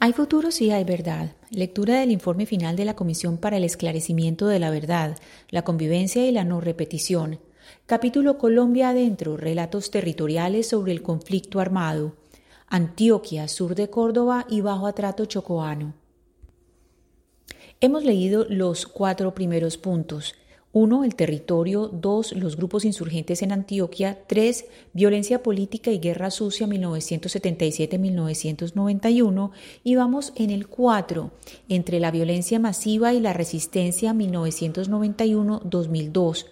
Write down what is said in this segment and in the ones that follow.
Hay futuro si hay verdad. Lectura del informe final de la Comisión para el Esclarecimiento de la Verdad, la Convivencia y la No Repetición. Capítulo Colombia Adentro, Relatos Territoriales sobre el Conflicto Armado. Antioquia, sur de Córdoba y bajo atrato chocoano. Hemos leído los cuatro primeros puntos. 1. El territorio. 2. Los grupos insurgentes en Antioquia. 3. Violencia política y guerra sucia 1977-1991. Y vamos en el 4. Entre la violencia masiva y la resistencia 1991-2002.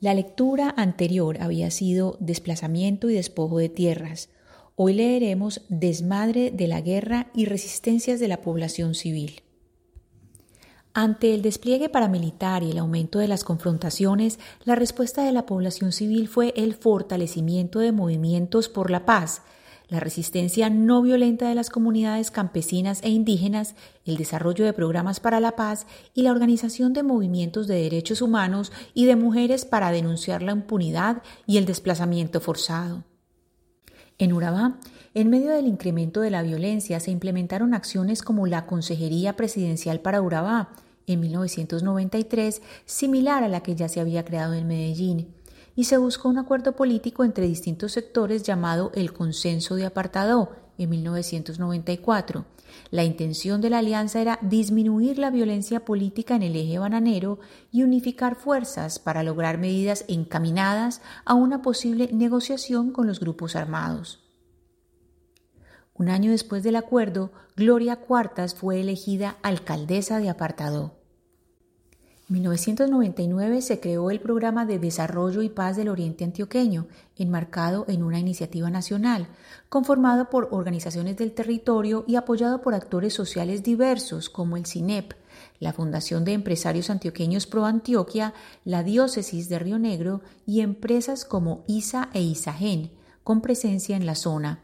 La lectura anterior había sido desplazamiento y despojo de tierras. Hoy leeremos desmadre de la guerra y resistencias de la población civil. Ante el despliegue paramilitar y el aumento de las confrontaciones, la respuesta de la población civil fue el fortalecimiento de movimientos por la paz, la resistencia no violenta de las comunidades campesinas e indígenas, el desarrollo de programas para la paz y la organización de movimientos de derechos humanos y de mujeres para denunciar la impunidad y el desplazamiento forzado. En Urabá, en medio del incremento de la violencia, se implementaron acciones como la Consejería Presidencial para Urabá, en 1993, similar a la que ya se había creado en Medellín, y se buscó un acuerdo político entre distintos sectores llamado el Consenso de Apartado en 1994. La intención de la alianza era disminuir la violencia política en el eje bananero y unificar fuerzas para lograr medidas encaminadas a una posible negociación con los grupos armados. Un año después del acuerdo, Gloria Cuartas fue elegida alcaldesa de Apartado. En 1999 se creó el Programa de Desarrollo y Paz del Oriente Antioqueño, enmarcado en una iniciativa nacional, conformado por organizaciones del territorio y apoyado por actores sociales diversos como el CINEP, la Fundación de Empresarios Antioqueños Pro Antioquia, la Diócesis de Río Negro y empresas como ISA e ISAGEN, con presencia en la zona.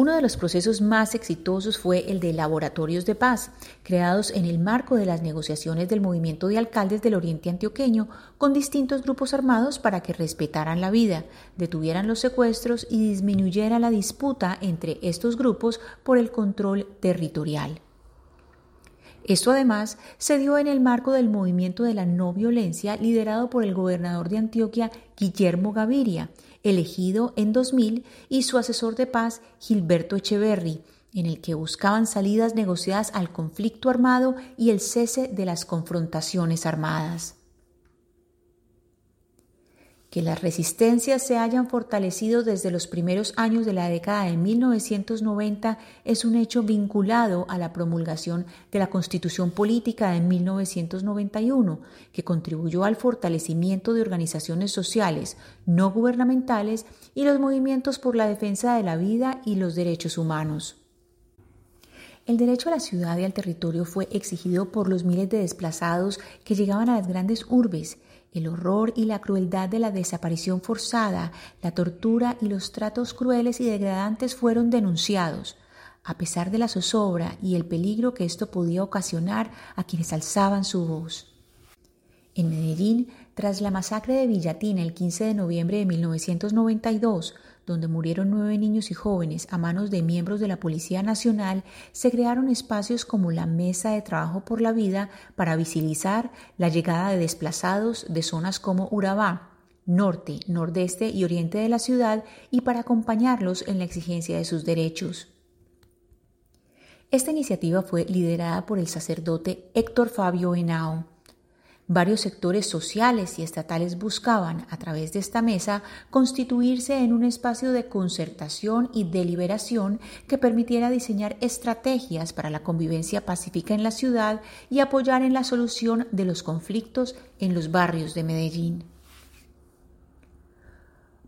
Uno de los procesos más exitosos fue el de laboratorios de paz, creados en el marco de las negociaciones del movimiento de alcaldes del Oriente Antioqueño con distintos grupos armados para que respetaran la vida, detuvieran los secuestros y disminuyera la disputa entre estos grupos por el control territorial. Esto además se dio en el marco del movimiento de la no violencia liderado por el gobernador de Antioquia, Guillermo Gaviria, elegido en 2000, y su asesor de paz, Gilberto Echeverry, en el que buscaban salidas negociadas al conflicto armado y el cese de las confrontaciones armadas. Que las resistencias se hayan fortalecido desde los primeros años de la década de 1990 es un hecho vinculado a la promulgación de la Constitución Política de 1991, que contribuyó al fortalecimiento de organizaciones sociales, no gubernamentales y los movimientos por la defensa de la vida y los derechos humanos. El derecho a la ciudad y al territorio fue exigido por los miles de desplazados que llegaban a las grandes urbes el horror y la crueldad de la desaparición forzada, la tortura y los tratos crueles y degradantes fueron denunciados, a pesar de la zozobra y el peligro que esto podía ocasionar a quienes alzaban su voz. En Medellín, tras la masacre de Villatina el 15 de noviembre de 1992, donde murieron nueve niños y jóvenes a manos de miembros de la Policía Nacional, se crearon espacios como la Mesa de Trabajo por la Vida para visibilizar la llegada de desplazados de zonas como Urabá, norte, nordeste y oriente de la ciudad y para acompañarlos en la exigencia de sus derechos. Esta iniciativa fue liderada por el sacerdote Héctor Fabio Henao Varios sectores sociales y estatales buscaban, a través de esta mesa, constituirse en un espacio de concertación y deliberación que permitiera diseñar estrategias para la convivencia pacífica en la ciudad y apoyar en la solución de los conflictos en los barrios de Medellín.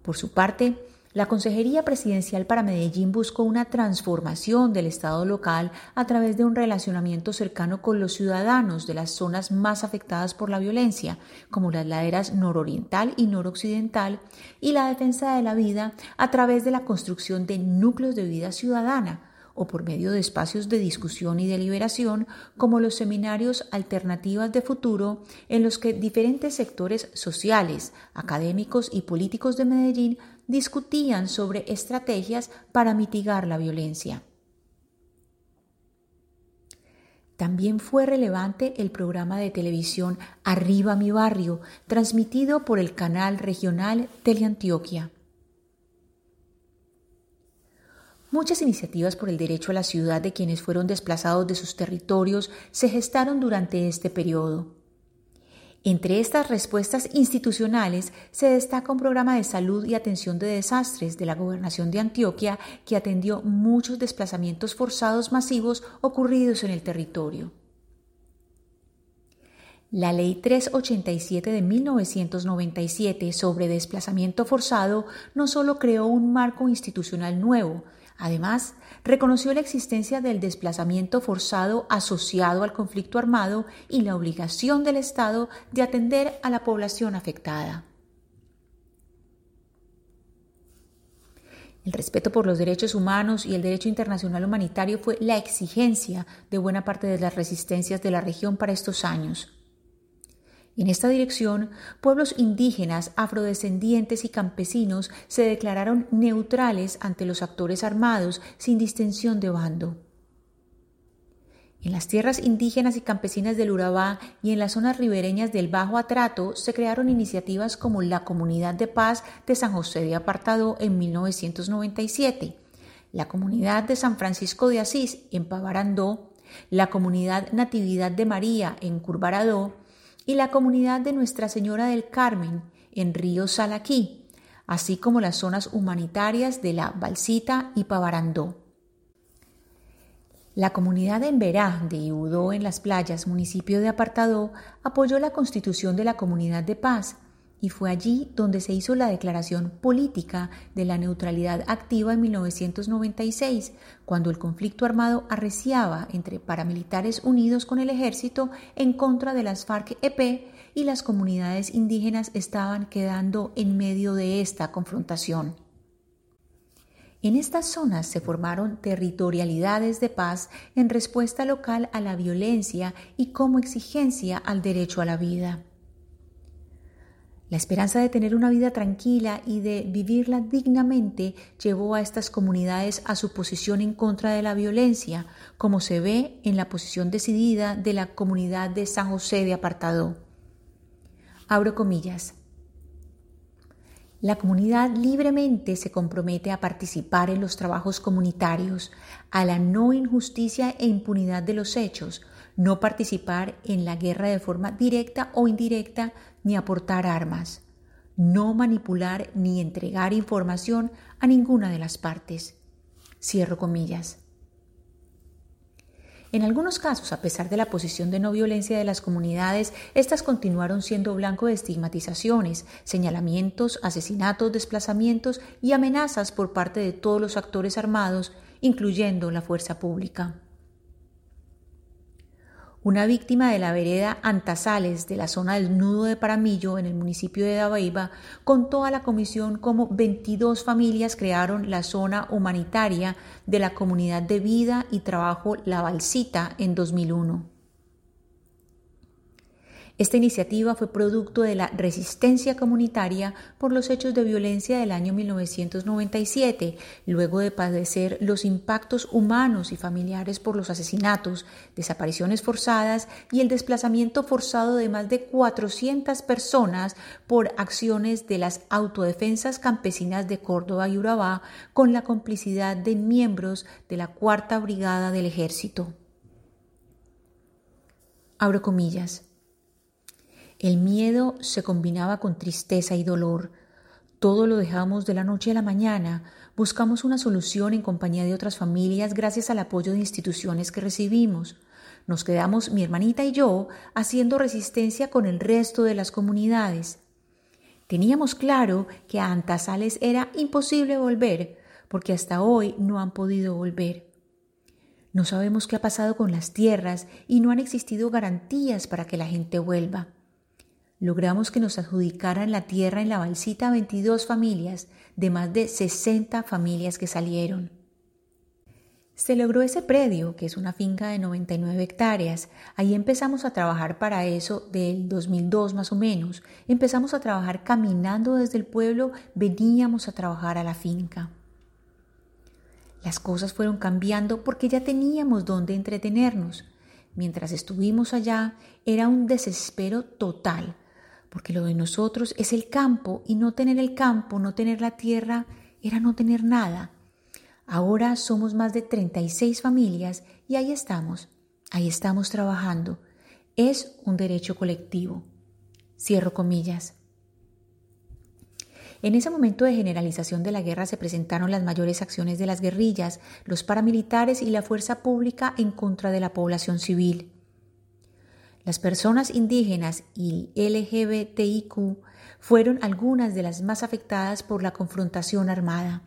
Por su parte, la Consejería Presidencial para Medellín buscó una transformación del Estado local a través de un relacionamiento cercano con los ciudadanos de las zonas más afectadas por la violencia, como las laderas nororiental y noroccidental, y la defensa de la vida a través de la construcción de núcleos de vida ciudadana o por medio de espacios de discusión y deliberación como los seminarios Alternativas de Futuro, en los que diferentes sectores sociales, académicos y políticos de Medellín discutían sobre estrategias para mitigar la violencia. También fue relevante el programa de televisión Arriba mi barrio, transmitido por el canal regional Teleantioquia. Muchas iniciativas por el derecho a la ciudad de quienes fueron desplazados de sus territorios se gestaron durante este periodo. Entre estas respuestas institucionales se destaca un programa de salud y atención de desastres de la Gobernación de Antioquia que atendió muchos desplazamientos forzados masivos ocurridos en el territorio. La Ley 387 de 1997 sobre desplazamiento forzado no solo creó un marco institucional nuevo, Además, reconoció la existencia del desplazamiento forzado asociado al conflicto armado y la obligación del Estado de atender a la población afectada. El respeto por los derechos humanos y el derecho internacional humanitario fue la exigencia de buena parte de las resistencias de la región para estos años. En esta dirección, pueblos indígenas, afrodescendientes y campesinos se declararon neutrales ante los actores armados sin distinción de bando. En las tierras indígenas y campesinas del Urabá y en las zonas ribereñas del Bajo Atrato se crearon iniciativas como la Comunidad de Paz de San José de Apartado en 1997, la Comunidad de San Francisco de Asís en Pavarandó, la Comunidad Natividad de María en Curvaradó y la comunidad de Nuestra Señora del Carmen en Río Salaquí, así como las zonas humanitarias de la Balsita y Pavarandó. La comunidad en Verá de Iudó en las playas, municipio de Apartadó, apoyó la constitución de la Comunidad de Paz y fue allí donde se hizo la declaración política de la neutralidad activa en 1996, cuando el conflicto armado arreciaba entre paramilitares unidos con el ejército en contra de las FARC-EP y las comunidades indígenas estaban quedando en medio de esta confrontación. En estas zonas se formaron territorialidades de paz en respuesta local a la violencia y como exigencia al derecho a la vida. La esperanza de tener una vida tranquila y de vivirla dignamente llevó a estas comunidades a su posición en contra de la violencia, como se ve en la posición decidida de la comunidad de San José de Apartado. Abro comillas. La comunidad libremente se compromete a participar en los trabajos comunitarios, a la no injusticia e impunidad de los hechos, no participar en la guerra de forma directa o indirecta ni aportar armas, no manipular ni entregar información a ninguna de las partes. Cierro comillas. En algunos casos, a pesar de la posición de no violencia de las comunidades, estas continuaron siendo blanco de estigmatizaciones, señalamientos, asesinatos, desplazamientos y amenazas por parte de todos los actores armados, incluyendo la fuerza pública. Una víctima de la vereda Antasales de la zona del Nudo de Paramillo en el municipio de Dabaiba contó a la comisión cómo 22 familias crearon la zona humanitaria de la comunidad de vida y trabajo La Balsita en 2001. Esta iniciativa fue producto de la resistencia comunitaria por los hechos de violencia del año 1997, luego de padecer los impactos humanos y familiares por los asesinatos, desapariciones forzadas y el desplazamiento forzado de más de 400 personas por acciones de las autodefensas campesinas de Córdoba y Urabá con la complicidad de miembros de la Cuarta Brigada del Ejército. Abro comillas. El miedo se combinaba con tristeza y dolor. Todo lo dejamos de la noche a la mañana. Buscamos una solución en compañía de otras familias gracias al apoyo de instituciones que recibimos. Nos quedamos, mi hermanita y yo, haciendo resistencia con el resto de las comunidades. Teníamos claro que a Antasales era imposible volver, porque hasta hoy no han podido volver. No sabemos qué ha pasado con las tierras y no han existido garantías para que la gente vuelva logramos que nos adjudicaran la tierra en la balsita a 22 familias de más de 60 familias que salieron. Se logró ese predio, que es una finca de 99 hectáreas. Ahí empezamos a trabajar para eso del 2002 más o menos. Empezamos a trabajar caminando desde el pueblo, veníamos a trabajar a la finca. Las cosas fueron cambiando porque ya teníamos donde entretenernos. mientras estuvimos allá era un desespero total, porque lo de nosotros es el campo y no tener el campo, no tener la tierra, era no tener nada. Ahora somos más de 36 familias y ahí estamos, ahí estamos trabajando. Es un derecho colectivo. Cierro comillas. En ese momento de generalización de la guerra se presentaron las mayores acciones de las guerrillas, los paramilitares y la fuerza pública en contra de la población civil. Las personas indígenas y LGBTIQ fueron algunas de las más afectadas por la confrontación armada.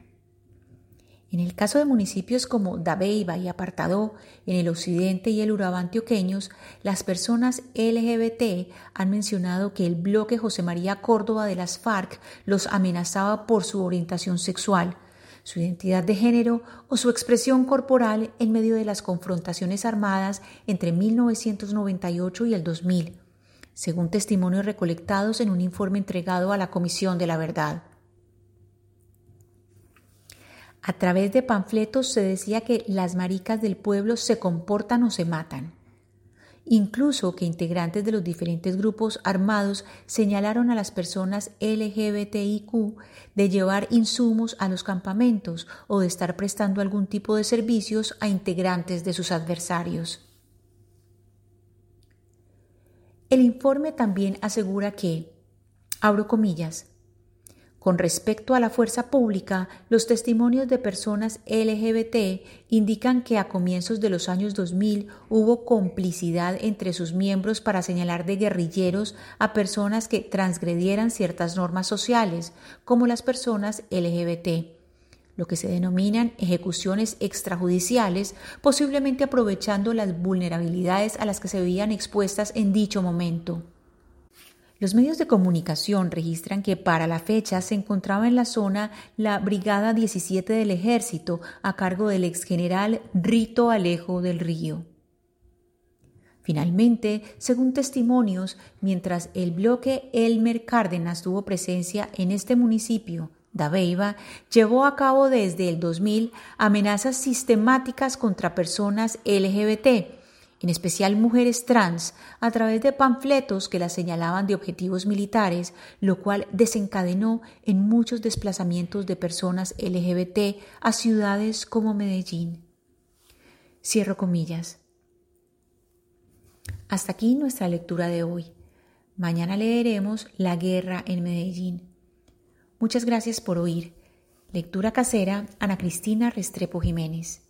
En el caso de municipios como Dabeiba y Apartadó, en el occidente y el Urabá antioqueños, las personas LGBT han mencionado que el bloque José María Córdoba de las FARC los amenazaba por su orientación sexual, su identidad de género o su expresión corporal en medio de las confrontaciones armadas entre 1998 y el 2000, según testimonios recolectados en un informe entregado a la Comisión de la Verdad. A través de panfletos se decía que las maricas del pueblo se comportan o se matan. Incluso que integrantes de los diferentes grupos armados señalaron a las personas LGBTIQ de llevar insumos a los campamentos o de estar prestando algún tipo de servicios a integrantes de sus adversarios. El informe también asegura que, abro comillas, con respecto a la fuerza pública, los testimonios de personas LGBT indican que a comienzos de los años 2000 hubo complicidad entre sus miembros para señalar de guerrilleros a personas que transgredieran ciertas normas sociales, como las personas LGBT lo que se denominan ejecuciones extrajudiciales, posiblemente aprovechando las vulnerabilidades a las que se veían expuestas en dicho momento. Los medios de comunicación registran que para la fecha se encontraba en la zona la Brigada 17 del Ejército a cargo del exgeneral Rito Alejo del Río. Finalmente, según testimonios, mientras el bloque Elmer Cárdenas tuvo presencia en este municipio, Dabeiba llevó a cabo desde el 2000 amenazas sistemáticas contra personas LGBT, en especial mujeres trans, a través de panfletos que las señalaban de objetivos militares, lo cual desencadenó en muchos desplazamientos de personas LGBT a ciudades como Medellín. Cierro comillas. Hasta aquí nuestra lectura de hoy. Mañana leeremos La guerra en Medellín. Muchas gracias por oír. Lectura casera, Ana Cristina Restrepo Jiménez.